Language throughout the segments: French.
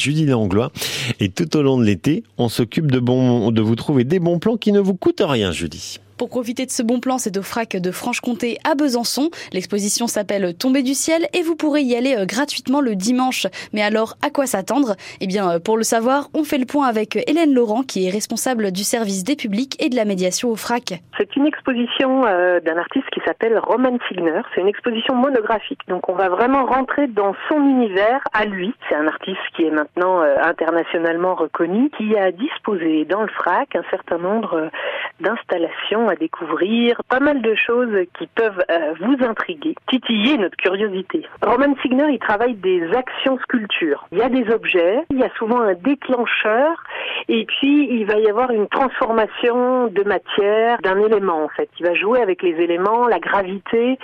Julie Langlois. Et tout au long de l'été, on s'occupe de, bon, de vous trouver des bons plans qui ne vous coûtent rien, Julie. Pour profiter de ce bon plan, c'est au FRAC de Franche-Comté à Besançon. L'exposition s'appelle Tomber du ciel et vous pourrez y aller euh, gratuitement le dimanche. Mais alors, à quoi s'attendre? Eh bien, euh, pour le savoir, on fait le point avec Hélène Laurent, qui est responsable du service des publics et de la médiation au FRAC. C'est une exposition euh, d'un artiste qui s'appelle Roman Signer. C'est une exposition monographique. Donc, on va vraiment rentrer dans son univers à lui. C'est un artiste qui est maintenant internationalement reconnu, qui a disposé dans le FRAC un certain nombre d'installations à découvrir, pas mal de choses qui peuvent euh, vous intriguer, titiller notre curiosité. Roman Signer, il travaille des actions sculptures. Il y a des objets, il y a souvent un déclencheur, et puis il va y avoir une transformation de matière, d'un élément en fait. Il va jouer avec les éléments, la gravité.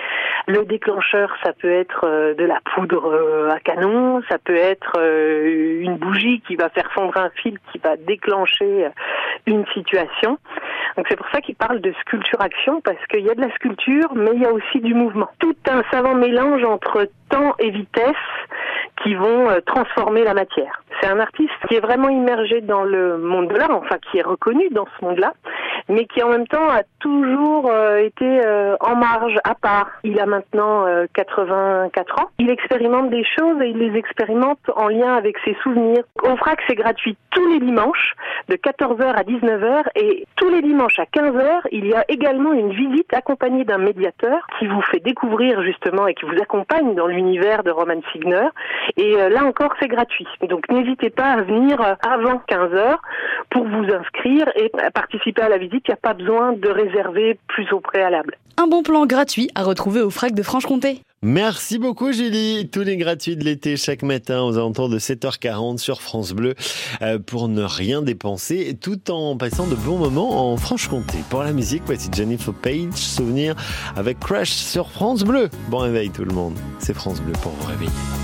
Le déclencheur, ça peut être euh, de la poudre euh, à canon, ça peut être une bougie qui va faire fondre un fil qui va déclencher une situation. Donc c'est pour ça qu'il parle de sculpture-action, parce qu'il y a de la sculpture, mais il y a aussi du mouvement. Tout un savant mélange entre temps et vitesse qui vont euh, transformer la matière. C'est un artiste qui est vraiment immergé dans le monde de l'art, enfin qui est reconnu dans ce monde-là, mais qui en même temps a toujours euh, été euh, en marge, à part. Il a maintenant 84 ans. Il expérimente des choses et il les expérimente en lien avec ses souvenirs. Au FRAC, c'est gratuit tous les dimanches de 14h à 19h et tous les dimanches à 15h, il y a également une visite accompagnée d'un médiateur qui vous fait découvrir justement et qui vous accompagne dans l'univers de Roman Signer. Et euh, là encore, c'est gratuit. Donc n'hésitez pas à venir euh, avant 15h pour vous inscrire et participer à la visite. Il n'y a pas besoin de réserver plus au préalable. Un bon plan gratuit à retrouver au FRAC de Franche-Comté. Merci beaucoup Julie. Tous les gratuits de l'été chaque matin aux alentours de 7h40 sur France Bleu euh, pour ne rien dépenser tout en passant de bons moments en Franche-Comté. Pour la musique, voici Jennifer Page, souvenir avec Crash sur France Bleu. Bon réveil tout le monde. C'est France Bleu pour vous réveiller.